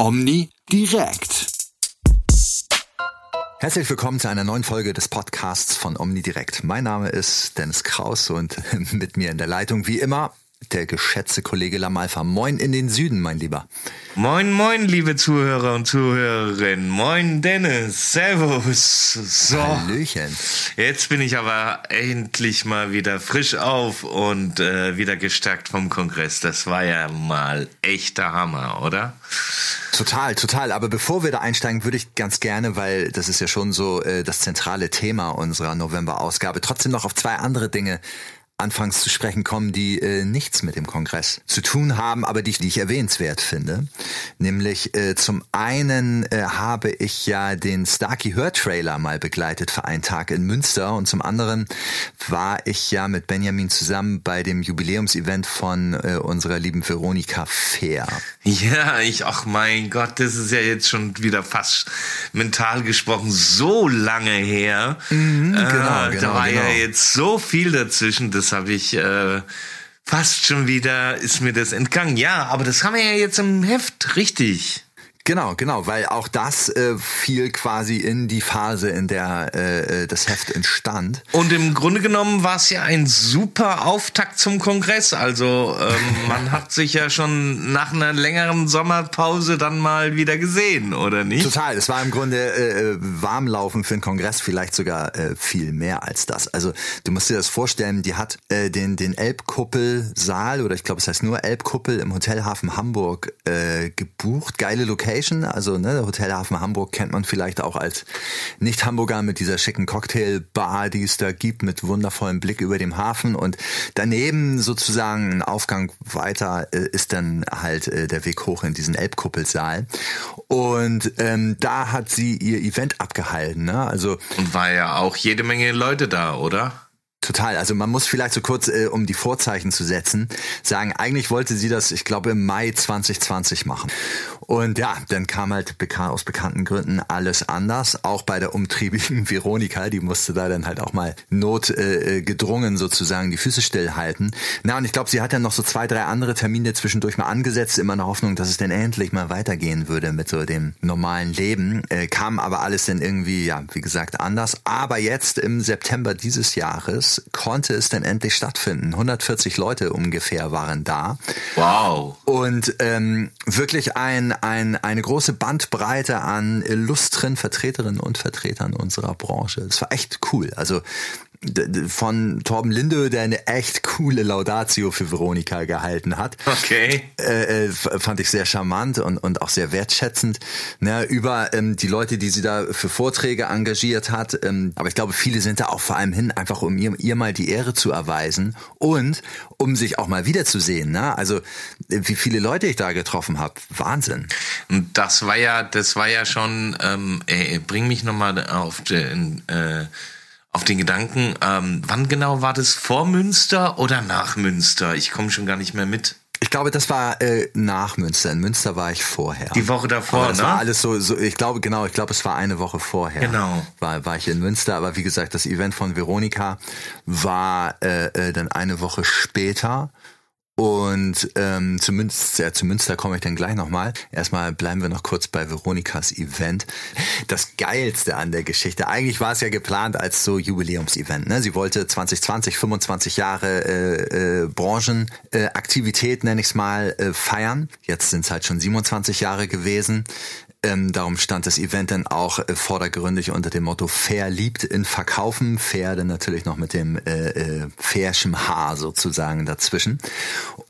Omni direkt. Herzlich willkommen zu einer neuen Folge des Podcasts von Omnidirekt. Mein Name ist Dennis Kraus und mit mir in der Leitung wie immer der geschätzte Kollege Lamalfa. Moin in den Süden, mein Lieber. Moin, moin, liebe Zuhörer und Zuhörerinnen. Moin, Dennis. Servus. So. Hallöchen. Jetzt bin ich aber endlich mal wieder frisch auf und äh, wieder gestärkt vom Kongress. Das war ja mal echter Hammer, oder? Total, total. Aber bevor wir da einsteigen, würde ich ganz gerne, weil das ist ja schon so äh, das zentrale Thema unserer November-Ausgabe, trotzdem noch auf zwei andere Dinge anfangs zu sprechen kommen, die äh, nichts mit dem Kongress zu tun haben, aber die, die ich erwähnenswert finde. Nämlich äh, zum einen äh, habe ich ja den Starkey Hör-Trailer mal begleitet für einen Tag in Münster und zum anderen war ich ja mit Benjamin zusammen bei dem Jubiläumsevent von äh, unserer lieben Veronika Fair. Ja, ich, ach mein Gott, das ist ja jetzt schon wieder fast mental gesprochen so lange her. Mhm, genau, äh, genau, da war genau. ja jetzt so viel dazwischen, das habe ich äh, fast schon wieder, ist mir das entgangen. Ja, aber das haben wir ja jetzt im Heft, richtig. Genau, genau, weil auch das äh, fiel quasi in die Phase, in der äh, äh das Heft entstand. Und im Grunde genommen war es ja ein super Auftakt zum Kongress. Also ähm, man hat sich ja schon nach einer längeren Sommerpause dann mal wieder gesehen, oder nicht? Total. Es war im Grunde äh, äh Warmlaufen für den Kongress, vielleicht sogar äh, viel mehr als das. Also du musst dir das vorstellen, die hat äh, den, den Elbkuppelsaal, oder ich glaube es heißt nur Elbkuppel im Hotelhafen Hamburg äh, gebucht. Geile Location. Location. Also ne, der Hotelhafen Hamburg kennt man vielleicht auch als Nicht-Hamburger mit dieser schicken Cocktailbar, die es da gibt, mit wundervollem Blick über dem Hafen. Und daneben sozusagen ein Aufgang weiter äh, ist dann halt äh, der Weg hoch in diesen Elbkuppelsaal. Und ähm, da hat sie ihr Event abgehalten. Ne? Also und war ja auch jede Menge Leute da, oder? Total. Also man muss vielleicht so kurz, äh, um die Vorzeichen zu setzen, sagen, eigentlich wollte sie das, ich glaube, im Mai 2020 machen. Und ja, dann kam halt aus bekannten Gründen alles anders. Auch bei der umtriebigen Veronika, die musste da dann halt auch mal notgedrungen äh, sozusagen die Füße stillhalten. Na, und ich glaube, sie hat dann noch so zwei, drei andere Termine zwischendurch mal angesetzt, immer in der Hoffnung, dass es dann endlich mal weitergehen würde mit so dem normalen Leben. Äh, kam aber alles dann irgendwie, ja, wie gesagt, anders. Aber jetzt im September dieses Jahres konnte es denn endlich stattfinden. 140 Leute ungefähr waren da. Wow. Und ähm, wirklich ein, ein, eine große Bandbreite an illustren Vertreterinnen und Vertretern unserer Branche. Es war echt cool. Also von Torben Linde, der eine echt coole Laudatio für Veronika gehalten hat. Okay. Äh, äh fand ich sehr charmant und, und auch sehr wertschätzend. Ne, über ähm, die Leute, die sie da für Vorträge engagiert hat. Ähm, aber ich glaube, viele sind da auch vor allem hin, einfach um ihr, ihr mal die Ehre zu erweisen und um sich auch mal wiederzusehen. Ne? Also wie viele Leute ich da getroffen habe. Wahnsinn. Und das war ja, das war ja schon, ähm, ey, bring mich nochmal auf den äh, auf den Gedanken, ähm, wann genau war das? Vor Münster oder nach Münster? Ich komme schon gar nicht mehr mit. Ich glaube, das war äh, nach Münster. In Münster war ich vorher. Die Woche davor, aber das ne? war alles so, so, ich glaube, genau, ich glaube, es war eine Woche vorher. Genau. War, war ich in Münster, aber wie gesagt, das Event von Veronika war äh, äh, dann eine Woche später. Und ähm, zu Münster, ja, zu Münster komme ich dann gleich nochmal. Erstmal bleiben wir noch kurz bei Veronikas Event. Das Geilste an der Geschichte, eigentlich war es ja geplant als so Jubiläumsevent. Ne? Sie wollte 2020, 25 Jahre äh, äh, Branchenaktivität, äh, nenne ich es mal, äh, feiern. Jetzt sind es halt schon 27 Jahre gewesen. Ähm, darum stand das Event dann auch äh, vordergründig unter dem Motto Fair liebt in Verkaufen. Fair dann natürlich noch mit dem äh, fairschem Haar sozusagen dazwischen.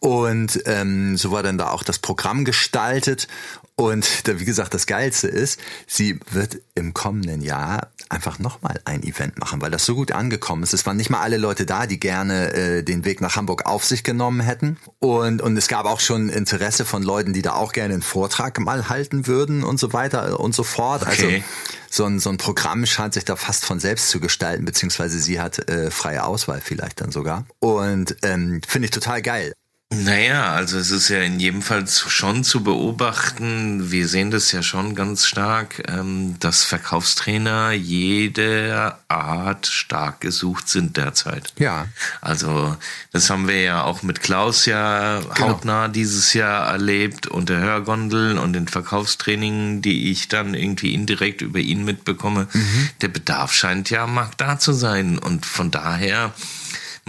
Und ähm, so war dann da auch das Programm gestaltet. Und da, wie gesagt, das Geilste ist, sie wird im kommenden Jahr einfach nochmal ein Event machen, weil das so gut angekommen ist. Es waren nicht mal alle Leute da, die gerne äh, den Weg nach Hamburg auf sich genommen hätten. Und, und es gab auch schon Interesse von Leuten, die da auch gerne einen Vortrag mal halten würden und so weiter und so fort. Also Okay. so ein, so ein Programm scheint sich da fast von selbst zu gestalten, beziehungsweise sie hat äh, freie Auswahl vielleicht dann sogar. Und ähm, finde ich total geil. Naja, also es ist ja in jedem Fall schon zu beobachten, wir sehen das ja schon ganz stark, ähm, dass Verkaufstrainer jeder Art stark gesucht sind derzeit. Ja. Also das haben wir ja auch mit Klaus ja genau. hautnah dieses Jahr erlebt und der Hörgondel und den Verkaufstrainingen, die ich dann irgendwie indirekt über ihn mitbekomme. Mhm. Der Bedarf scheint ja Markt da zu sein und von daher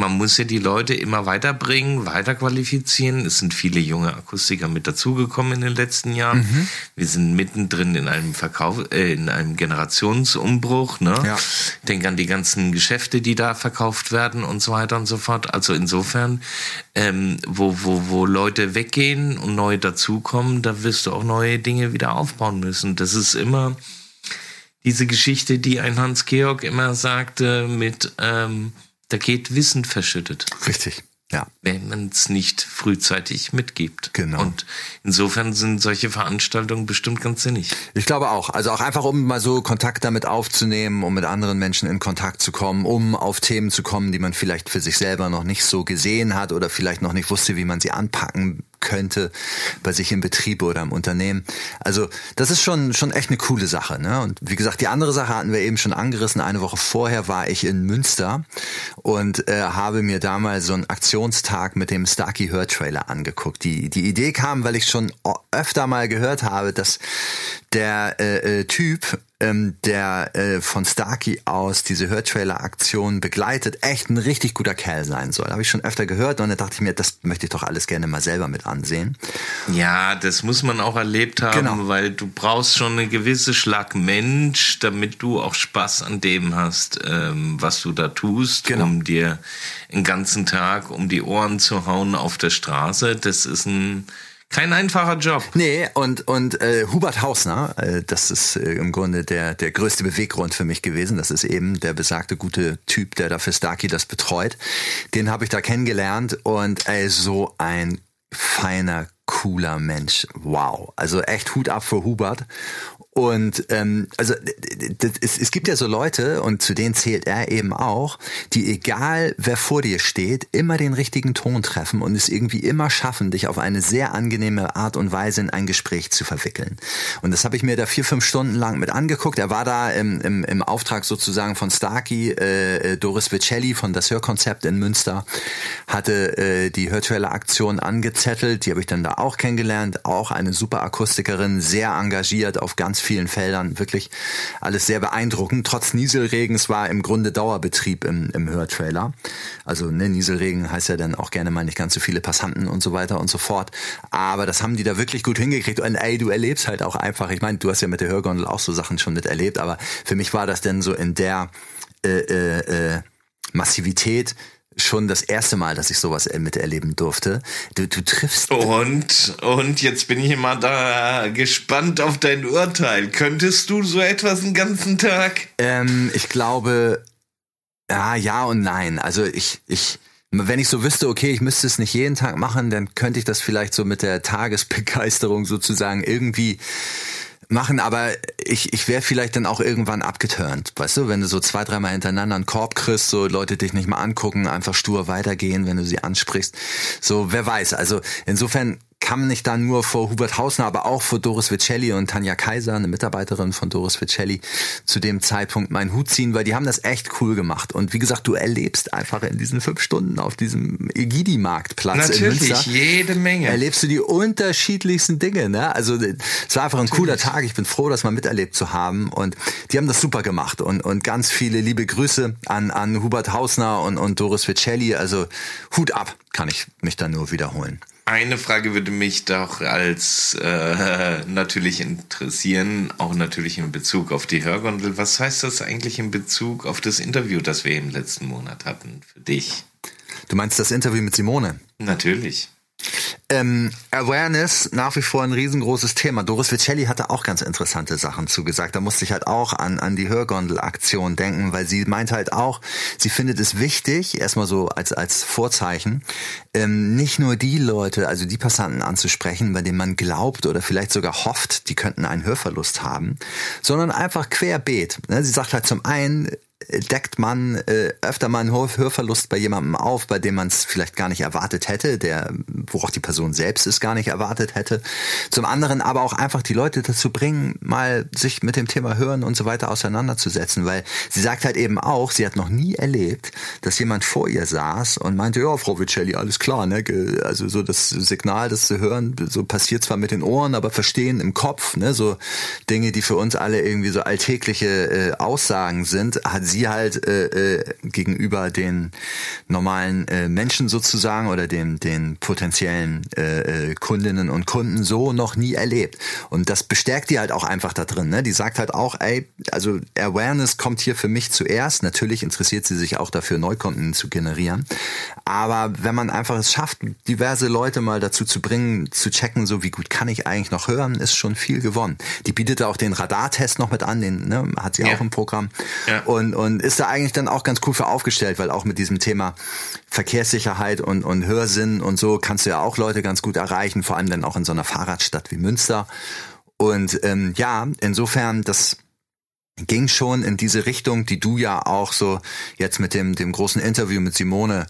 man muss ja die Leute immer weiterbringen, weiterqualifizieren. Es sind viele junge Akustiker mit dazugekommen in den letzten Jahren. Mhm. Wir sind mittendrin in einem Verkauf, äh, in einem Generationsumbruch. Ne? Ja. Denk an die ganzen Geschäfte, die da verkauft werden und so weiter und so fort. Also insofern, ähm, wo, wo, wo Leute weggehen und neue dazukommen, da wirst du auch neue Dinge wieder aufbauen müssen. Das ist immer diese Geschichte, die ein Hans-Georg immer sagte mit ähm, da geht Wissen verschüttet. Richtig. Ja. Wenn man es nicht frühzeitig mitgibt. Genau. Und insofern sind solche Veranstaltungen bestimmt ganz sinnig. Ich glaube auch. Also auch einfach, um mal so Kontakt damit aufzunehmen, um mit anderen Menschen in Kontakt zu kommen, um auf Themen zu kommen, die man vielleicht für sich selber noch nicht so gesehen hat oder vielleicht noch nicht wusste, wie man sie anpacken könnte bei sich im Betrieb oder im Unternehmen. Also das ist schon schon echt eine coole Sache. Ne? Und wie gesagt, die andere Sache hatten wir eben schon angerissen. Eine Woche vorher war ich in Münster und äh, habe mir damals so einen Aktionstag mit dem Starkey Hörtrailer angeguckt. Die die Idee kam, weil ich schon öfter mal gehört habe, dass der äh, äh, Typ ähm, der äh, von Starkey aus diese Hörtrailer-Aktion begleitet, echt ein richtig guter Kerl sein soll. Habe ich schon öfter gehört und da dachte ich mir, das möchte ich doch alles gerne mal selber mit ansehen. Ja, das muss man auch erlebt haben, genau. weil du brauchst schon eine gewisse Schlag Mensch, damit du auch Spaß an dem hast, ähm, was du da tust, genau. um dir den ganzen Tag um die Ohren zu hauen auf der Straße. Das ist ein kein einfacher Job. Nee, und, und äh, Hubert Hausner, äh, das ist äh, im Grunde der, der größte Beweggrund für mich gewesen. Das ist eben der besagte gute Typ, der da für Starkey das betreut. Den habe ich da kennengelernt und ey, so ein feiner, cooler Mensch. Wow. Also echt Hut ab für Hubert. Und ähm, also es, es gibt ja so Leute, und zu denen zählt er eben auch, die egal wer vor dir steht, immer den richtigen Ton treffen und es irgendwie immer schaffen, dich auf eine sehr angenehme Art und Weise in ein Gespräch zu verwickeln. Und das habe ich mir da vier, fünf Stunden lang mit angeguckt. Er war da im, im, im Auftrag sozusagen von Starkey, äh, Doris Vicelli von Das Hörkonzept in Münster, hatte äh, die Hörtrailer-Aktion angezettelt. Die habe ich dann da auch kennengelernt. Auch eine super Akustikerin, sehr engagiert auf ganz vielen Feldern. Wirklich alles sehr beeindruckend. Trotz Nieselregens war im Grunde Dauerbetrieb im, im Hörtrailer. Also ne, Nieselregen heißt ja dann auch gerne mal nicht ganz so viele Passanten und so weiter und so fort. Aber das haben die da wirklich gut hingekriegt. Und ey, du erlebst halt auch einfach, ich meine, du hast ja mit der Hörgondel auch so Sachen schon miterlebt, aber für mich war das denn so in der äh, äh, äh Massivität schon das erste Mal, dass ich sowas miterleben durfte. Du, du triffst. Und, und jetzt bin ich immer da gespannt auf dein Urteil. Könntest du so etwas den ganzen Tag? Ähm, ich glaube, ja, ja und nein. Also ich, ich, wenn ich so wüsste, okay, ich müsste es nicht jeden Tag machen, dann könnte ich das vielleicht so mit der Tagesbegeisterung sozusagen irgendwie machen, aber ich, ich wäre vielleicht dann auch irgendwann abgeturnt, weißt du, wenn du so zwei, dreimal hintereinander einen Korb kriegst, so Leute dich nicht mal angucken, einfach stur weitergehen, wenn du sie ansprichst. So, wer weiß. Also insofern kann nicht dann nur vor Hubert Hausner, aber auch vor Doris Vicelli und Tanja Kaiser, eine Mitarbeiterin von Doris Vicelli, zu dem Zeitpunkt meinen Hut ziehen, weil die haben das echt cool gemacht. Und wie gesagt, du erlebst einfach in diesen fünf Stunden auf diesem Egidi-Marktplatz Natürlich, in Münster. jede Menge. Erlebst du die unterschiedlichsten Dinge. Ne? Also es war einfach ein Natürlich. cooler Tag. Ich bin froh, das mal miterlebt zu haben. Und die haben das super gemacht. Und, und ganz viele liebe Grüße an, an Hubert Hausner und, und Doris Vicelli. Also Hut ab, kann ich mich da nur wiederholen. Eine Frage würde mich doch als äh, natürlich interessieren, auch natürlich in Bezug auf die Hörgondel. Was heißt das eigentlich in Bezug auf das Interview, das wir im letzten Monat hatten für dich? Du meinst das Interview mit Simone? Natürlich. Ähm, Awareness nach wie vor ein riesengroßes Thema. Doris Vicelli hatte auch ganz interessante Sachen zugesagt. Da musste ich halt auch an, an die Hörgondel-Aktion denken, weil sie meint halt auch, sie findet es wichtig, erstmal so als, als Vorzeichen, ähm, nicht nur die Leute, also die Passanten anzusprechen, bei denen man glaubt oder vielleicht sogar hofft, die könnten einen Hörverlust haben, sondern einfach querbeet. Ne? Sie sagt halt zum einen, deckt man äh, öfter mal einen Hörverlust bei jemandem auf, bei dem man es vielleicht gar nicht erwartet hätte, der, wo auch die Person selbst es gar nicht erwartet hätte. Zum anderen aber auch einfach die Leute dazu bringen, mal sich mit dem Thema Hören und so weiter auseinanderzusetzen, weil sie sagt halt eben auch, sie hat noch nie erlebt, dass jemand vor ihr saß und meinte, ja, Frau Vicelli, alles klar, ne? Also so das Signal, das zu hören, so passiert zwar mit den Ohren, aber verstehen im Kopf, ne? So Dinge, die für uns alle irgendwie so alltägliche äh, Aussagen sind, hat sie halt äh, äh, gegenüber den normalen äh, Menschen sozusagen oder den, den potenziellen äh, äh, Kundinnen und Kunden so noch nie erlebt. Und das bestärkt die halt auch einfach da drin. Ne? Die sagt halt auch, ey, also Awareness kommt hier für mich zuerst. Natürlich interessiert sie sich auch dafür, Neukunden zu generieren. Aber wenn man einfach es schafft, diverse Leute mal dazu zu bringen, zu checken, so wie gut kann ich eigentlich noch hören, ist schon viel gewonnen. Die bietet auch den Radartest noch mit an, den ne, hat sie ja. auch im Programm. Ja. Und, und ist da eigentlich dann auch ganz cool für aufgestellt, weil auch mit diesem Thema Verkehrssicherheit und, und Hörsinn und so kannst du ja auch Leute ganz gut erreichen, vor allem dann auch in so einer Fahrradstadt wie Münster. Und ähm, ja, insofern, das ging schon in diese Richtung, die du ja auch so jetzt mit dem, dem großen Interview mit Simone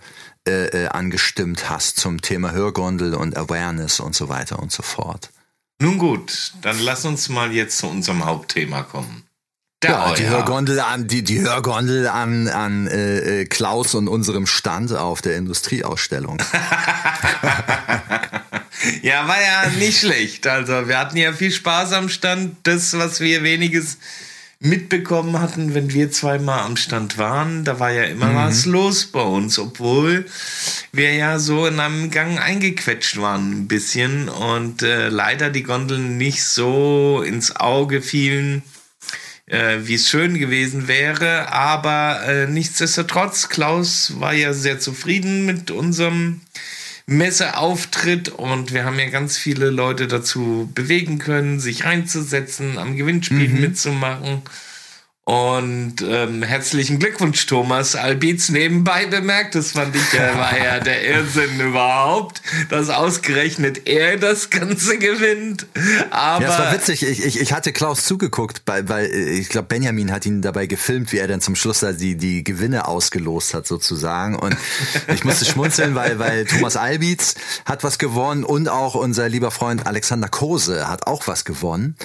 äh, äh, angestimmt hast zum Thema Hörgondel und Awareness und so weiter und so fort. Nun gut, dann lass uns mal jetzt zu unserem Hauptthema kommen. Ja, die Hörgondel an die die Hörgondel an an äh, äh Klaus und unserem Stand auf der Industrieausstellung. ja, war ja nicht schlecht. Also wir hatten ja viel Spaß am Stand. Das, was wir weniges mitbekommen hatten, wenn wir zweimal am Stand waren, da war ja immer mhm. was los bei uns, obwohl wir ja so in einem Gang eingequetscht waren ein bisschen und äh, leider die Gondeln nicht so ins Auge fielen, äh, wie es schön gewesen wäre. Aber äh, nichtsdestotrotz, Klaus war ja sehr zufrieden mit unserem Messeauftritt und wir haben ja ganz viele Leute dazu bewegen können, sich einzusetzen, am Gewinnspiel mhm. mitzumachen. Und ähm, herzlichen Glückwunsch, Thomas Albitz. Nebenbei bemerkt, das fand ich ja, war ja der Irrsinn überhaupt, dass ausgerechnet er das Ganze gewinnt. Aber ja, es war witzig. Ich, ich, ich hatte Klaus zugeguckt, weil, weil ich glaube, Benjamin hat ihn dabei gefilmt, wie er dann zum Schluss da die, die Gewinne ausgelost hat, sozusagen. Und ich musste schmunzeln, weil, weil Thomas Albitz hat was gewonnen und auch unser lieber Freund Alexander Kose hat auch was gewonnen.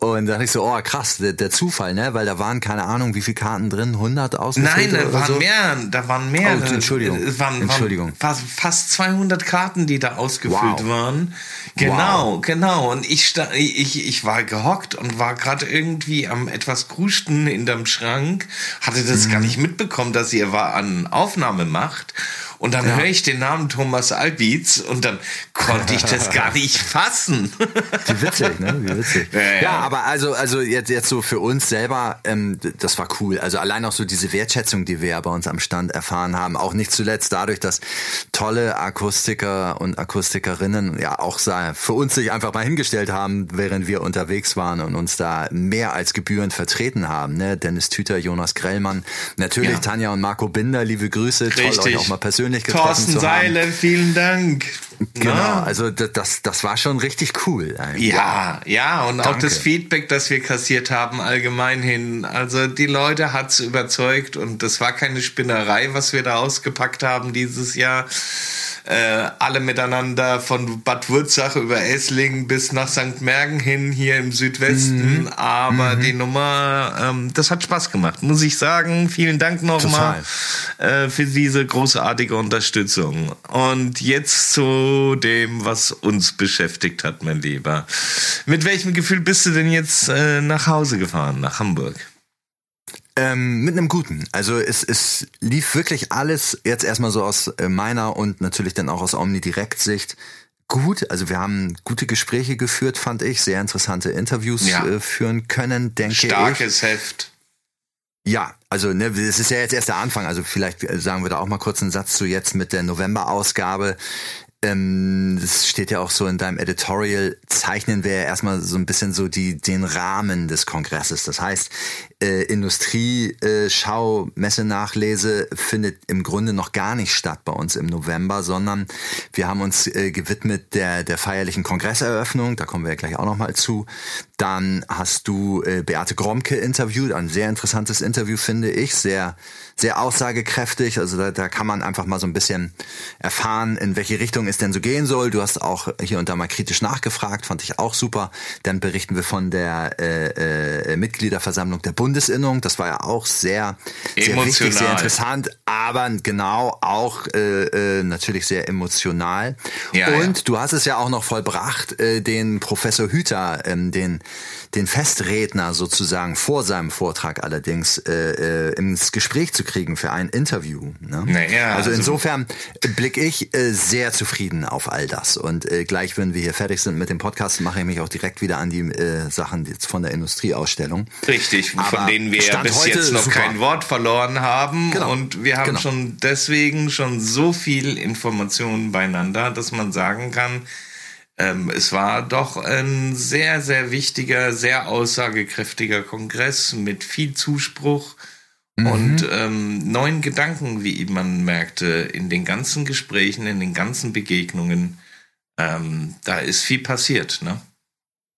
Und dann ich so, oh krass, der, der, Zufall, ne? Weil da waren keine Ahnung, wie viele Karten drin, 100 ausgefüllt Nein, da waren so. mehr, da waren mehr. Oh, Entschuldigung. Es waren, Entschuldigung. Waren fast 200 Karten, die da ausgefüllt wow. waren. Genau, wow. genau. Und ich, ich, ich war gehockt und war gerade irgendwie am etwas krusten in dem Schrank, hatte das mhm. gar nicht mitbekommen, dass ihr war an Aufnahme macht. Und dann ja. höre ich den Namen Thomas Albitz und dann konnte ich das gar nicht fassen. Wie witzig, ne? Wie witzig. Ja, ja. ja, aber also, also jetzt, jetzt so für uns selber, ähm, das war cool. Also allein auch so diese Wertschätzung, die wir bei uns am Stand erfahren haben. Auch nicht zuletzt dadurch, dass tolle Akustiker und Akustikerinnen ja auch für uns sich einfach mal hingestellt haben, während wir unterwegs waren und uns da mehr als gebührend vertreten haben. Ne? Dennis Tüter, Jonas Grellmann, natürlich ja. Tanja und Marco Binder, liebe Grüße. Richtig. Toll, euch auch mal persönlich persönlich getroffen Thorsten zu haben. Seile, vielen Dank. Genau, Na? also das, das war schon richtig cool. Ja, ja, und Danke. auch das Feedback, das wir kassiert haben, allgemein hin. Also die Leute hat's überzeugt und das war keine Spinnerei, was wir da ausgepackt haben dieses Jahr äh, alle miteinander von Bad Wurzach über Esslingen bis nach St. Mergen hin hier im Südwesten. Mhm. Aber mhm. die Nummer, ähm, das hat Spaß gemacht, muss ich sagen. Vielen Dank nochmal äh, für diese großartige Unterstützung. Und jetzt zu dem, was uns beschäftigt hat, mein Lieber. Mit welchem Gefühl bist du denn jetzt äh, nach Hause gefahren, nach Hamburg? Ähm, mit einem guten. Also es, es lief wirklich alles jetzt erstmal so aus äh, meiner und natürlich dann auch aus Omnidirekt-Sicht gut. Also wir haben gute Gespräche geführt, fand ich, sehr interessante Interviews ja. äh, führen können, denke Starkes ich. Starkes Heft. Ja, also ne, es ist ja jetzt erst der Anfang. Also vielleicht äh, sagen wir da auch mal kurz einen Satz zu jetzt mit der November-Ausgabe ähm, das steht ja auch so in deinem Editorial, zeichnen wir ja erstmal so ein bisschen so die, den Rahmen des Kongresses. Das heißt, äh, Industrieschau, äh, Messenachlese findet im Grunde noch gar nicht statt bei uns im November, sondern wir haben uns äh, gewidmet der, der feierlichen Kongresseröffnung, da kommen wir ja gleich auch nochmal zu. Dann hast du äh, Beate Gromke interviewt, ein sehr interessantes Interview, finde ich, sehr, sehr aussagekräftig. Also da, da kann man einfach mal so ein bisschen erfahren, in welche Richtung es denn so gehen soll. Du hast auch hier und da mal kritisch nachgefragt, fand ich auch super. Dann berichten wir von der äh, äh, Mitgliederversammlung der Bundesinnung. Das war ja auch sehr, sehr wichtig, sehr interessant, aber genau auch äh, äh, natürlich sehr emotional. Ja, und ja. du hast es ja auch noch vollbracht, äh, den Professor Hüter, ähm, den den Festredner sozusagen vor seinem Vortrag allerdings äh, äh, ins Gespräch zu kriegen für ein Interview. Ne? Naja, also, also insofern blicke ich äh, sehr zufrieden auf all das. Und äh, gleich, wenn wir hier fertig sind mit dem Podcast, mache ich mich auch direkt wieder an die äh, Sachen jetzt von der Industrieausstellung. Richtig, Aber von denen wir ja bis jetzt noch super. kein Wort verloren haben. Genau. Und wir haben genau. schon deswegen schon so viel Informationen beieinander, dass man sagen kann, ähm, es war doch ein sehr, sehr wichtiger, sehr aussagekräftiger Kongress mit viel Zuspruch mhm. und ähm, neuen Gedanken, wie man merkte, in den ganzen Gesprächen, in den ganzen Begegnungen. Ähm, da ist viel passiert, ne?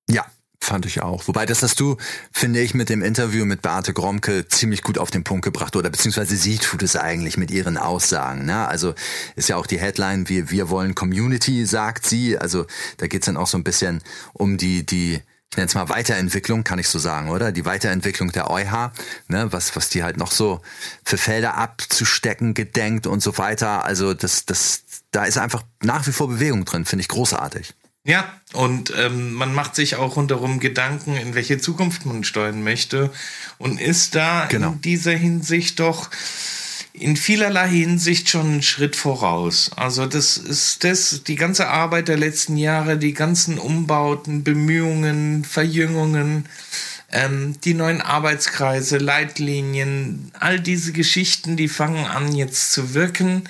Ja, Fand ich auch. Wobei, das hast du, finde ich, mit dem Interview mit Beate Gromke ziemlich gut auf den Punkt gebracht. Oder beziehungsweise sie tut es eigentlich mit ihren Aussagen. Ne? Also ist ja auch die Headline, wir, wir wollen Community, sagt sie. Also da geht's dann auch so ein bisschen um die, die, ich nenne es mal Weiterentwicklung, kann ich so sagen, oder? Die Weiterentwicklung der EuH, ne, was, was die halt noch so für Felder abzustecken gedenkt und so weiter. Also das, das, da ist einfach nach wie vor Bewegung drin, finde ich großartig. Ja, und ähm, man macht sich auch rundherum Gedanken, in welche Zukunft man steuern möchte und ist da genau. in dieser Hinsicht doch in vielerlei Hinsicht schon einen Schritt voraus. Also das ist das, die ganze Arbeit der letzten Jahre, die ganzen Umbauten, Bemühungen, Verjüngungen, ähm, die neuen Arbeitskreise, Leitlinien, all diese Geschichten, die fangen an jetzt zu wirken.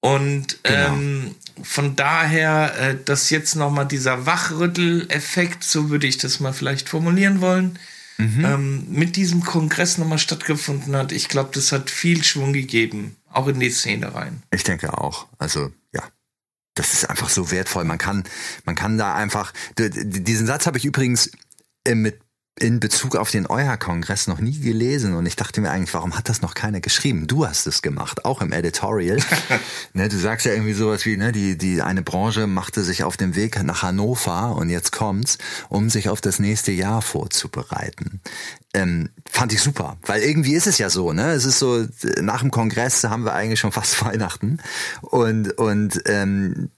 Und genau. ähm, von daher, äh, dass jetzt nochmal dieser Wachrüttel-Effekt, so würde ich das mal vielleicht formulieren wollen, mhm. ähm, mit diesem Kongress nochmal stattgefunden hat. Ich glaube, das hat viel Schwung gegeben, auch in die Szene rein. Ich denke auch. Also, ja. Das ist einfach so wertvoll. Man kann, man kann da einfach, diesen Satz habe ich übrigens äh, mit in Bezug auf den EuH-Kongress noch nie gelesen und ich dachte mir eigentlich, warum hat das noch keiner geschrieben? Du hast es gemacht, auch im Editorial. ne, du sagst ja irgendwie sowas wie, ne, die, die eine Branche machte sich auf den Weg nach Hannover und jetzt kommt's, um sich auf das nächste Jahr vorzubereiten. Ähm, fand ich super, weil irgendwie ist es ja so, ne? Es ist so, nach dem Kongress haben wir eigentlich schon fast Weihnachten und, und ähm,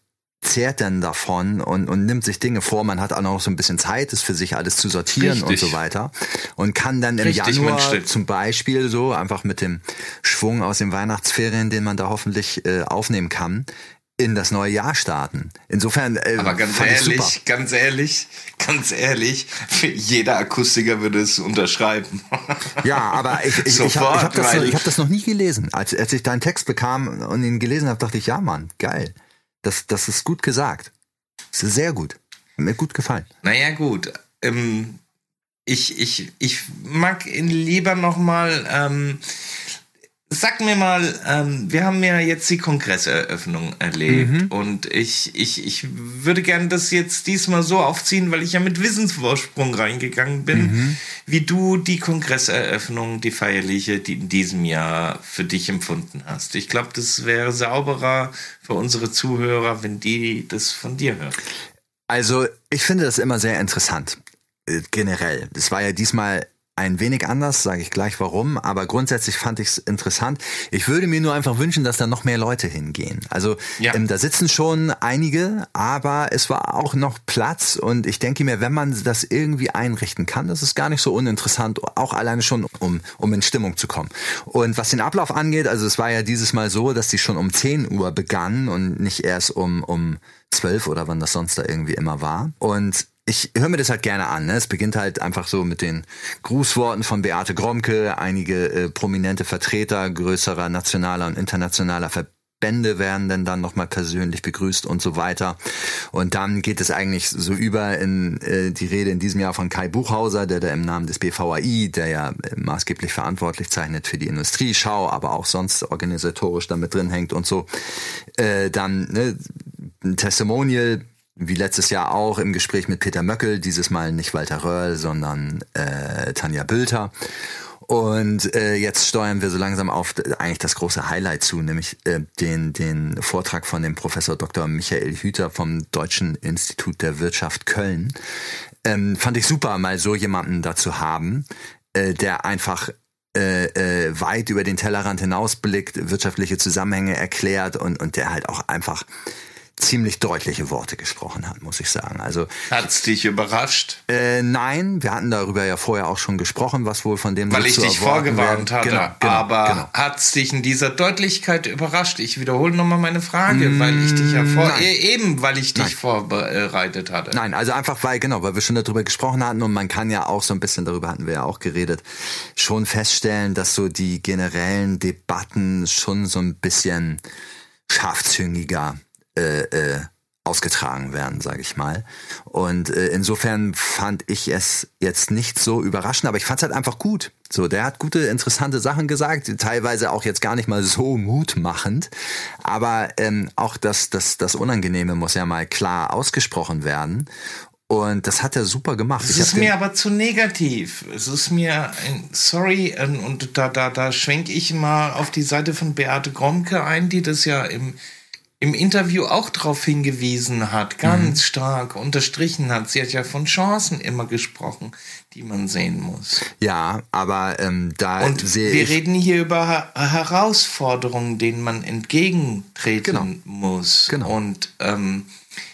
zehrt dann davon und, und nimmt sich Dinge vor. Man hat auch noch so ein bisschen Zeit, das für sich alles zu sortieren Richtig. und so weiter. Und kann dann im Richtig, Januar zum Beispiel so einfach mit dem Schwung aus den Weihnachtsferien, den man da hoffentlich äh, aufnehmen kann, in das neue Jahr starten. Insofern. Äh, Aber ganz ehrlich, ganz ehrlich, ganz ehrlich, jeder Akustiker würde es unterschreiben. Ja, aber ich, ich, Sofort, ich habe hab das, hab das noch nie gelesen. Als, als ich deinen Text bekam und ihn gelesen habe, dachte ich, ja, Mann, geil. Das, das ist gut gesagt. Das ist sehr gut. Hat mir gut gefallen. Naja, gut. Ähm, ich, ich, ich mag ihn lieber nochmal ähm, Sag mir mal, ähm, wir haben ja jetzt die Kongresseröffnung erlebt mhm. und ich, ich, ich würde gerne das jetzt diesmal so aufziehen, weil ich ja mit Wissensvorsprung reingegangen bin, mhm. wie du die Kongresseröffnung, die feierliche, die in diesem Jahr für dich empfunden hast. Ich glaube, das wäre sauberer für unsere Zuhörer, wenn die das von dir hören. Also, ich finde das immer sehr interessant äh, generell. Das war ja diesmal ein wenig anders, sage ich gleich warum, aber grundsätzlich fand ich es interessant. Ich würde mir nur einfach wünschen, dass da noch mehr Leute hingehen. Also ja. ähm, da sitzen schon einige, aber es war auch noch Platz und ich denke mir, wenn man das irgendwie einrichten kann, das ist gar nicht so uninteressant, auch alleine schon, um, um in Stimmung zu kommen. Und was den Ablauf angeht, also es war ja dieses Mal so, dass die schon um 10 Uhr begann und nicht erst um, um 12 oder wann das sonst da irgendwie immer war. Und ich höre mir das halt gerne an. Ne? Es beginnt halt einfach so mit den Grußworten von Beate Gromke, einige äh, prominente Vertreter größerer nationaler und internationaler Ver Verbände werden denn dann nochmal persönlich begrüßt und so weiter. Und dann geht es eigentlich so über in äh, die Rede in diesem Jahr von Kai Buchhauser, der da im Namen des BVAI, der ja äh, maßgeblich verantwortlich zeichnet für die Industrieschau, aber auch sonst organisatorisch damit drin hängt und so, äh, dann ne, ein Testimonial wie letztes Jahr auch im Gespräch mit Peter Möckel, dieses Mal nicht Walter Röhrl, sondern äh, Tanja Bülter. Und äh, jetzt steuern wir so langsam auf eigentlich das große Highlight zu, nämlich äh, den, den Vortrag von dem Professor Dr. Michael Hüter vom Deutschen Institut der Wirtschaft Köln. Ähm, fand ich super, mal so jemanden dazu haben, äh, der einfach äh, äh, weit über den Tellerrand hinausblickt, wirtschaftliche Zusammenhänge erklärt und, und der halt auch einfach ziemlich deutliche Worte gesprochen hat, muss ich sagen. Also hat's dich überrascht? Äh, nein, wir hatten darüber ja vorher auch schon gesprochen, was wohl von dem weil ich dich vorgewarnt werden. hatte. Genau, genau, aber genau. hat's dich in dieser Deutlichkeit überrascht? Ich wiederhole nochmal meine Frage, mm, weil ich dich ja vor äh, eben, weil ich dich Nein. vorbereitet hatte. Nein, also einfach weil genau, weil wir schon darüber gesprochen hatten und man kann ja auch so ein bisschen darüber hatten wir ja auch geredet, schon feststellen, dass so die generellen Debatten schon so ein bisschen scharfzüngiger äh, äh, ausgetragen werden, sage ich mal. Und äh, insofern fand ich es jetzt nicht so überraschend, aber ich fand es halt einfach gut. So, der hat gute, interessante Sachen gesagt, teilweise auch jetzt gar nicht mal so mutmachend, aber ähm, auch das, das, das Unangenehme muss ja mal klar ausgesprochen werden. Und das hat er super gemacht. Es ist mir aber zu negativ. Es ist mir sorry ähm, und da da da schwenke ich mal auf die Seite von Beate Gromke ein, die das ja im im Interview auch darauf hingewiesen hat, ganz Mhm. stark unterstrichen hat. Sie hat ja von Chancen immer gesprochen, die man sehen muss. ja, aber ähm, da Und sehe wir ich reden hier über Herausforderungen, denen man entgegentreten Genau. muss. Genau. Und ähm,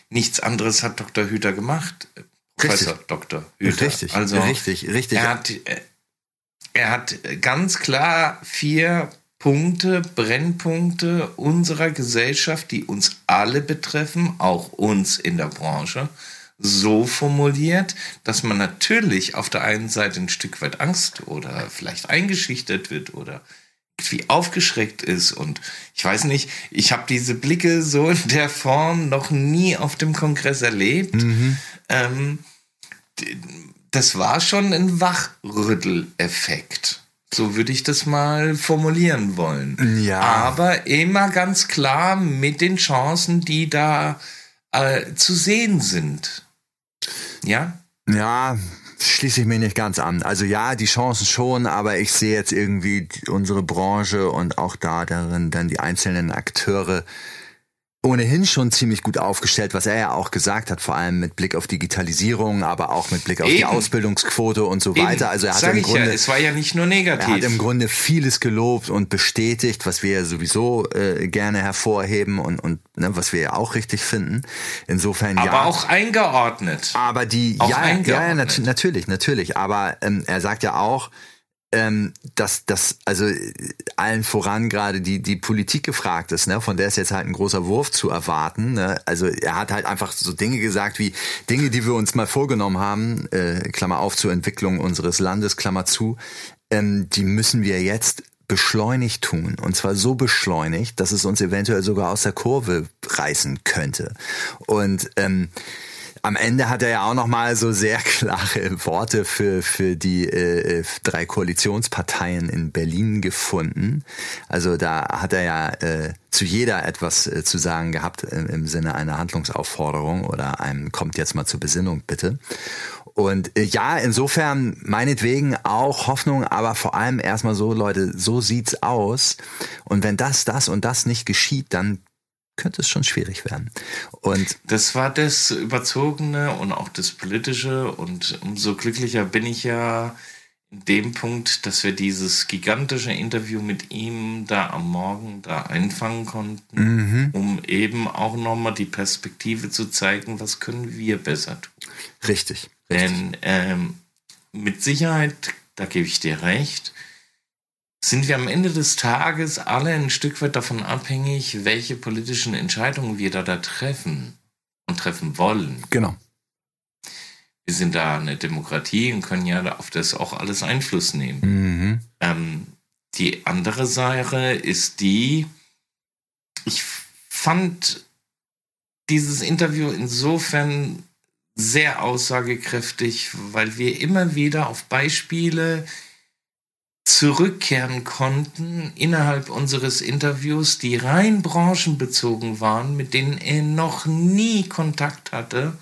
nichts anderes hat Dr. Hüter gemacht. Professor Dr. Hüter. Richtig, also, richtig, richtig. Er hat, äh, er hat ganz klar vier Punkte, Brennpunkte unserer Gesellschaft, die uns alle betreffen, auch uns in der Branche, so formuliert, dass man natürlich auf der einen Seite ein Stück weit Angst oder vielleicht eingeschüchtert wird oder irgendwie aufgeschreckt ist und ich weiß nicht, ich habe diese Blicke so in der Form noch nie auf dem Kongress erlebt. Ähm, d- das war schon ein Wachrütteleffekt. So würde ich das mal formulieren wollen. Ja. Aber immer ganz klar mit den Chancen, die da äh, zu sehen sind. Ja? Ja, schließe ich mir nicht ganz an. Also ja, die Chancen schon, aber ich sehe jetzt irgendwie unsere Branche und auch da darin dann die einzelnen Akteure ohnehin schon ziemlich gut aufgestellt, was er ja auch gesagt hat, vor allem mit Blick auf Digitalisierung, aber auch mit Blick auf die Eben. Ausbildungsquote und so Eben, weiter. Also er hat sag im Grunde ja, es war ja nicht nur er negativ. hat im Grunde vieles gelobt und bestätigt, was wir ja sowieso äh, gerne hervorheben und, und ne, was wir ja auch richtig finden. Insofern aber ja. auch eingeordnet. Aber die, Auch ja, ja, nat natürlich, natürlich. Aber ähm, er sagt ja auch, ähm, dass das also allen voran gerade die die Politik gefragt ist, ne? Von der ist jetzt halt ein großer Wurf zu erwarten. Ne? Also er hat halt einfach so Dinge gesagt wie Dinge, die wir uns mal vorgenommen haben, äh, Klammer auf zur Entwicklung unseres Landes, Klammer zu, ähm, die müssen wir jetzt beschleunigt tun. Und zwar so beschleunigt, dass es uns eventuell sogar aus der Kurve reißen könnte. Und ähm, am Ende hat er ja auch noch mal so sehr klare Worte für für die äh, drei Koalitionsparteien in Berlin gefunden. Also da hat er ja äh, zu jeder etwas äh, zu sagen gehabt im, im Sinne einer Handlungsaufforderung oder einem kommt jetzt mal zur Besinnung bitte. Und äh, ja, insofern meinetwegen auch Hoffnung, aber vor allem erstmal so, Leute, so sieht's aus. Und wenn das, das und das nicht geschieht, dann könnte es schon schwierig werden. Und Das war das Überzogene und auch das Politische und umso glücklicher bin ich ja in dem Punkt, dass wir dieses gigantische Interview mit ihm da am Morgen da einfangen konnten, um eben auch nochmal die Perspektive zu zeigen, was können wir besser tun. richtig. richtig. Denn ähm, mit Sicherheit, da gebe ich dir recht, sind wir am Ende des Tages alle ein Stück weit davon abhängig, welche politischen Entscheidungen wir da, da treffen und treffen wollen. Genau. Wir sind da eine Demokratie und können ja auf das auch alles Einfluss nehmen. Mhm. Ähm, die andere Sache ist die, ich fand dieses Interview insofern sehr aussagekräftig, weil wir immer wieder auf Beispiele zurückkehren konnten innerhalb unseres Interviews, die rein branchenbezogen waren, mit denen er noch nie Kontakt hatte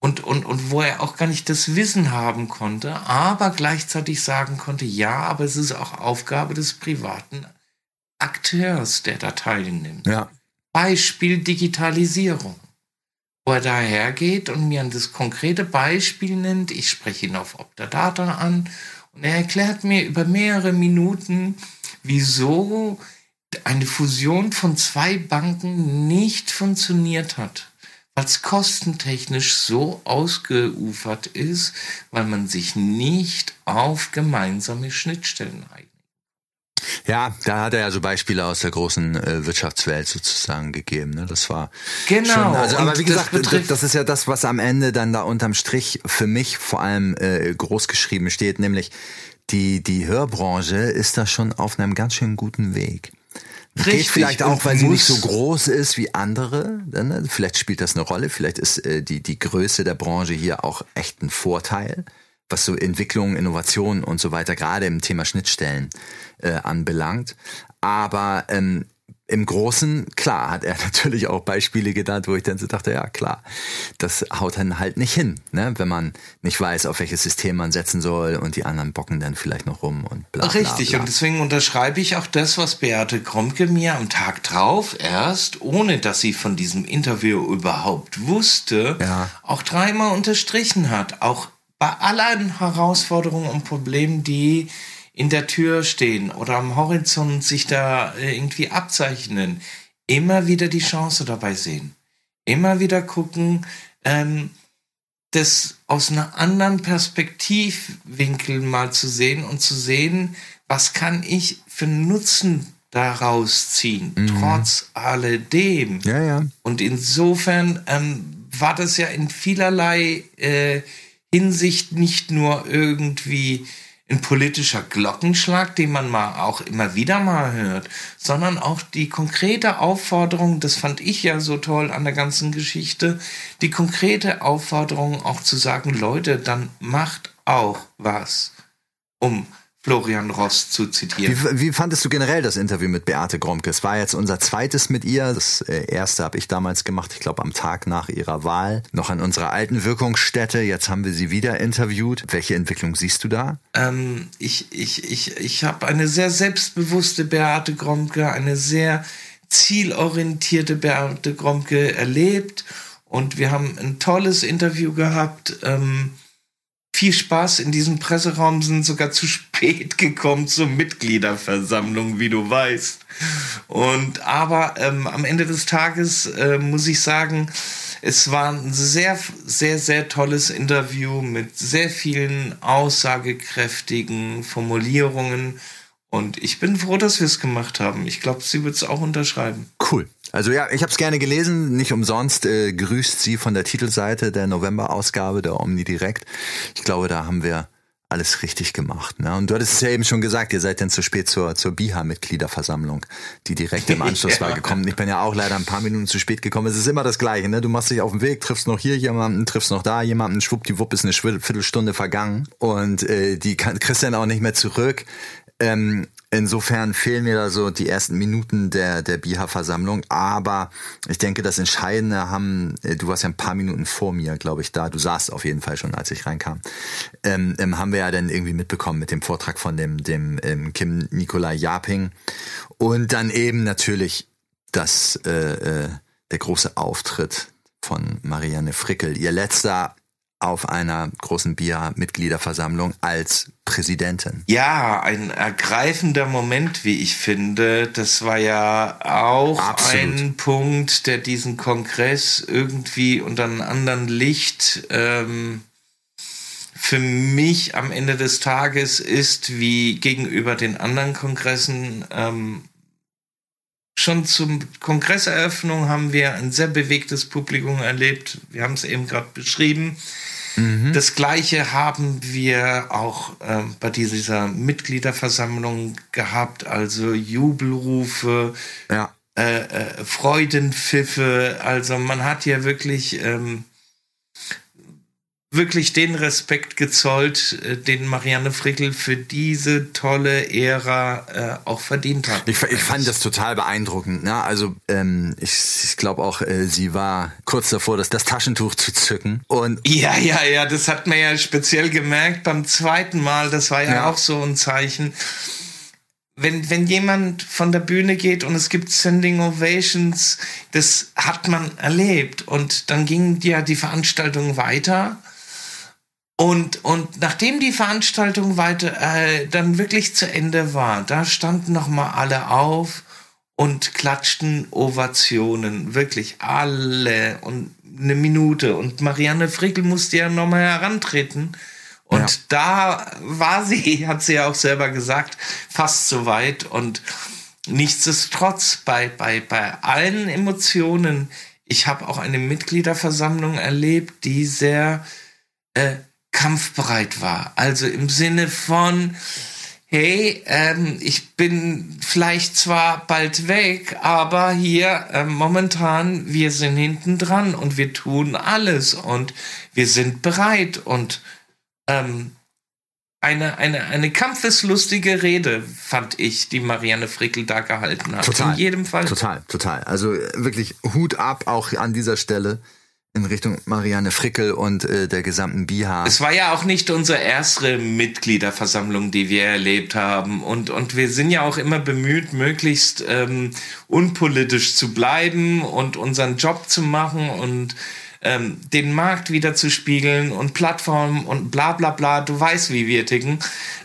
und, und, und wo er auch gar nicht das Wissen haben konnte, aber gleichzeitig sagen konnte, ja, aber es ist auch Aufgabe des privaten Akteurs, der da teilnimmt. Ja. Beispiel Digitalisierung. Wo er dahergeht und mir das konkrete Beispiel nennt, ich spreche ihn auf Optadata an und er erklärt mir über mehrere Minuten, wieso eine Fusion von zwei Banken nicht funktioniert hat, weil es kostentechnisch so ausgeufert ist, weil man sich nicht auf gemeinsame Schnittstellen einigt. Ja, da hat er ja so Beispiele aus der großen äh, Wirtschaftswelt sozusagen gegeben. Ne? Das war genau. Schon, also, aber wie gesagt, das, das, ist ja das, was am Ende dann da unterm Strich für mich vor allem äh, groß geschrieben steht, nämlich die die Hörbranche ist da schon auf einem ganz schön guten Weg. Richtig. Geht vielleicht auch, weil sie nicht so groß ist wie andere. Ne? Vielleicht spielt das eine Rolle. Vielleicht ist äh, die, die Größe der Branche hier auch echt ein Vorteil was so Entwicklung, Innovation und so weiter, gerade im Thema Schnittstellen äh, anbelangt. Aber ähm, im Großen, klar, hat er natürlich auch Beispiele genannt, wo ich dann so dachte, ja klar, das haut dann halt nicht hin, ne? wenn man nicht weiß, auf welches System man setzen soll und die anderen bocken dann vielleicht noch rum und bla. bla Richtig, bla. und deswegen unterschreibe ich auch das, was Beate Kromke mir am Tag drauf erst, ohne dass sie von diesem Interview überhaupt wusste, Ja. auch dreimal unterstrichen hat. Auch bei allen Herausforderungen und Problemen, die in der Tür stehen oder am Horizont sich da äh, irgendwie abzeichnen, immer wieder die Chance dabei sehen. Immer wieder gucken, ähm, das aus einer anderen Perspektivwinkel mal zu sehen und zu sehen, was kann ich für Nutzen daraus ziehen, trotz alledem. Ja, ja. Und insofern ähm, war das ja in vielerlei äh, Hinsicht nicht nur irgendwie ein politischer Glockenschlag, den man mal auch immer wieder mal hört, sondern auch die konkrete Aufforderung, das fand ich ja so toll an der ganzen Geschichte, die konkrete Aufforderung auch zu sagen, Leute, dann macht auch was, um Florian Ross zu zitieren. Wie, wie fandest du generell das Interview mit Beate Gromke? Es war jetzt unser zweites mit ihr. Das äh, erste habe ich damals gemacht, ich glaube am Tag nach ihrer Wahl, noch an unserer alten Wirkungsstätte. Jetzt haben wir sie wieder interviewt. Welche Entwicklung siehst du da? Ähm, ich ich, ich, ich habe eine sehr selbstbewusste Beate Gromke, eine sehr zielorientierte Beate Gromke erlebt und wir haben ein tolles Interview gehabt. Ähm, viel Spaß in diesem Presseraum, sind sogar zu spät gekommen zur Mitgliederversammlung, wie du weißt. Und aber ähm, am Ende des Tages äh, muss ich sagen, es war ein sehr, sehr, sehr tolles Interview mit sehr vielen aussagekräftigen Formulierungen. Und ich bin froh, dass wir es gemacht haben. Ich glaube, sie wird es auch unterschreiben. Cool. Also ja, ich habe es gerne gelesen, nicht umsonst äh, grüßt sie von der Titelseite der November-Ausgabe der Omni Direkt. Ich glaube, da haben wir alles richtig gemacht. Ne? Und du hattest es ja eben schon gesagt, ihr seid dann zu spät zur, zur BIHA-Mitgliederversammlung, die direkt im Anschluss war gekommen. Ich bin ja auch leider ein paar Minuten zu spät gekommen. Es ist immer das Gleiche. Ne? Du machst dich auf den Weg, triffst noch hier jemanden, triffst noch da jemanden, schwuppdiwupp ist eine Viertelstunde vergangen und äh, die kann, kriegst dann auch nicht mehr zurück. Ähm, insofern fehlen mir da so die ersten Minuten der, der BIHA-Versammlung. Aber ich denke, das Entscheidende haben, äh, du warst ja ein paar Minuten vor mir, glaube ich, da. Du saßt auf jeden Fall schon, als ich reinkam. Ähm, ähm, haben wir ja dann irgendwie mitbekommen mit dem Vortrag von dem, dem ähm, Kim Nikolai Japing. Und dann eben natürlich das, äh, äh, der große Auftritt von Marianne Frickel. Ihr letzter auf einer großen BIA-Mitgliederversammlung als Präsidentin. Ja, ein ergreifender Moment, wie ich finde. Das war ja auch Absolut. ein Punkt, der diesen Kongress irgendwie unter einem anderen Licht ähm, für mich am Ende des Tages ist, wie gegenüber den anderen Kongressen. Ähm, schon zum Kongresseröffnung haben wir ein sehr bewegtes Publikum erlebt. Wir haben es eben gerade beschrieben. Das gleiche haben wir auch ähm, bei dieser Mitgliederversammlung gehabt, also Jubelrufe, Ja. äh, äh, Freudenpfiffe. Also man hat ja wirklich ähm, wirklich den Respekt gezollt, äh, den Marianne Frickel für diese tolle Ära äh, auch verdient hat. Ich, ich fand das total beeindruckend. Ne? Also ähm, ich, ich glaube auch, äh, sie war kurz davor, das, das Taschentuch zu zücken. Und ja, ja, ja, das hat man ja speziell gemerkt beim zweiten Mal. Das war ja, ja. auch so ein Zeichen. Wenn, wenn jemand von der Bühne geht und es gibt Sending Ovations, das hat man erlebt. Und dann ging ja die Veranstaltung weiter. Und, und nachdem die Veranstaltung weiter äh, dann wirklich zu Ende war, da standen nochmal alle auf und klatschten Ovationen. Wirklich alle und eine Minute. Und Marianne Frickel musste ja nochmal herantreten. Und ja. da war sie, hat sie ja auch selber gesagt, fast so weit. Und nichtsdestotrotz, bei, bei, bei allen Emotionen, ich habe auch eine Mitgliederversammlung erlebt, die sehr äh, kampfbereit war. Also im Sinne von, hey, ähm, ich bin vielleicht zwar bald weg, aber hier äh, momentan, wir sind hinten dran und wir tun alles und wir sind bereit und ähm, eine, eine, eine kampfeslustige Rede, fand ich, die Marianne Frickel da gehalten hat. Total. In jedem Fall. Total, total. Also wirklich Hut ab auch an dieser Stelle in Richtung Marianne Frickel und äh, der gesamten BIHA. Es war ja auch nicht unsere erste Mitgliederversammlung, die wir erlebt haben. Und, und wir sind ja auch immer bemüht, möglichst ähm, unpolitisch zu bleiben und unseren Job zu machen und ähm, den Markt wieder zu spiegeln und Plattformen und bla bla bla. Du weißt, wie wir ticken.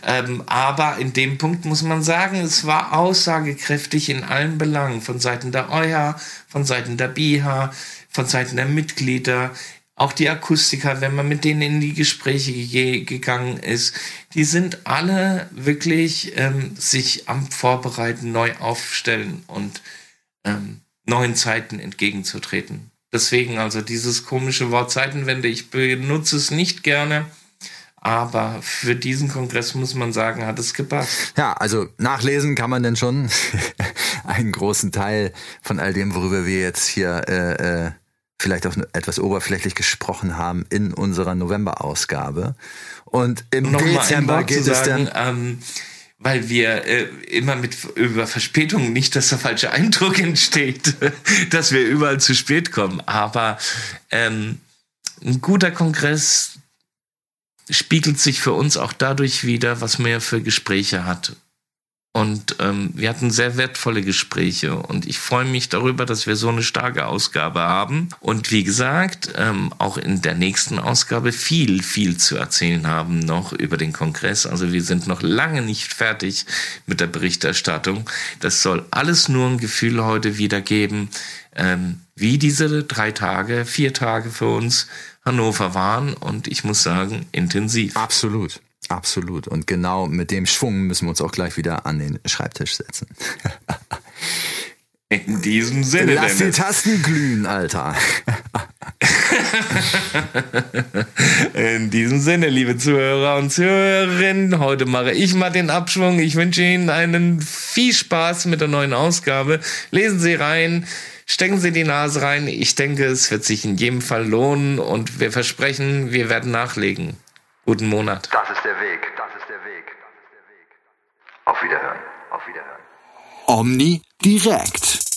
Ähm, aber in dem Punkt muss man sagen, es war aussagekräftig in allen Belangen. Von Seiten der EuH, von Seiten der BIHA von Seiten der Mitglieder, auch die Akustiker, wenn man mit denen in die Gespräche ge gegangen ist, die sind alle wirklich ähm, sich am Vorbereiten, neu aufstellen und ähm, neuen Zeiten entgegenzutreten. Deswegen also dieses komische Wort Zeitenwende, ich benutze es nicht gerne, aber für diesen Kongress muss man sagen, hat es gepasst. Ja, also nachlesen kann man denn schon einen großen Teil von all dem, worüber wir jetzt hier äh, äh, vielleicht auch etwas oberflächlich gesprochen haben in unserer November-Ausgabe. Und im Noch Dezember geht es dann. Ähm, weil wir äh, immer mit über Verspätungen nicht, dass der falsche Eindruck entsteht, dass wir überall zu spät kommen. Aber ähm, ein guter Kongress spiegelt sich für uns auch dadurch wieder, was man ja für Gespräche hat. Und ähm, wir hatten sehr wertvolle Gespräche und ich freue mich darüber, dass wir so eine starke Ausgabe haben. Und wie gesagt, ähm, auch in der nächsten Ausgabe viel, viel zu erzählen haben noch über den Kongress. Also wir sind noch lange nicht fertig mit der Berichterstattung. Das soll alles nur ein Gefühl heute wiedergeben, ähm, wie diese drei Tage, vier Tage für uns Hannover waren. Und ich muss sagen, intensiv. Absolut. Absolut. Und genau mit dem Schwung müssen wir uns auch gleich wieder an den Schreibtisch setzen. In diesem Sinne. Lass Dennis. die Tasten glühen, Alter. In diesem Sinne, liebe Zuhörer und Zuhörerinnen, heute mache ich mal den Abschwung. Ich wünsche Ihnen einen viel Spaß mit der neuen Ausgabe. Lesen Sie rein, stecken Sie die Nase rein. Ich denke, es wird sich in jedem Fall lohnen und wir versprechen, wir werden nachlegen. Guten Monat. Das ist der Weg. Das ist der Weg. Das ist der Weg. Auf Wiederhören. Auf Wiederhören. Omni direkt.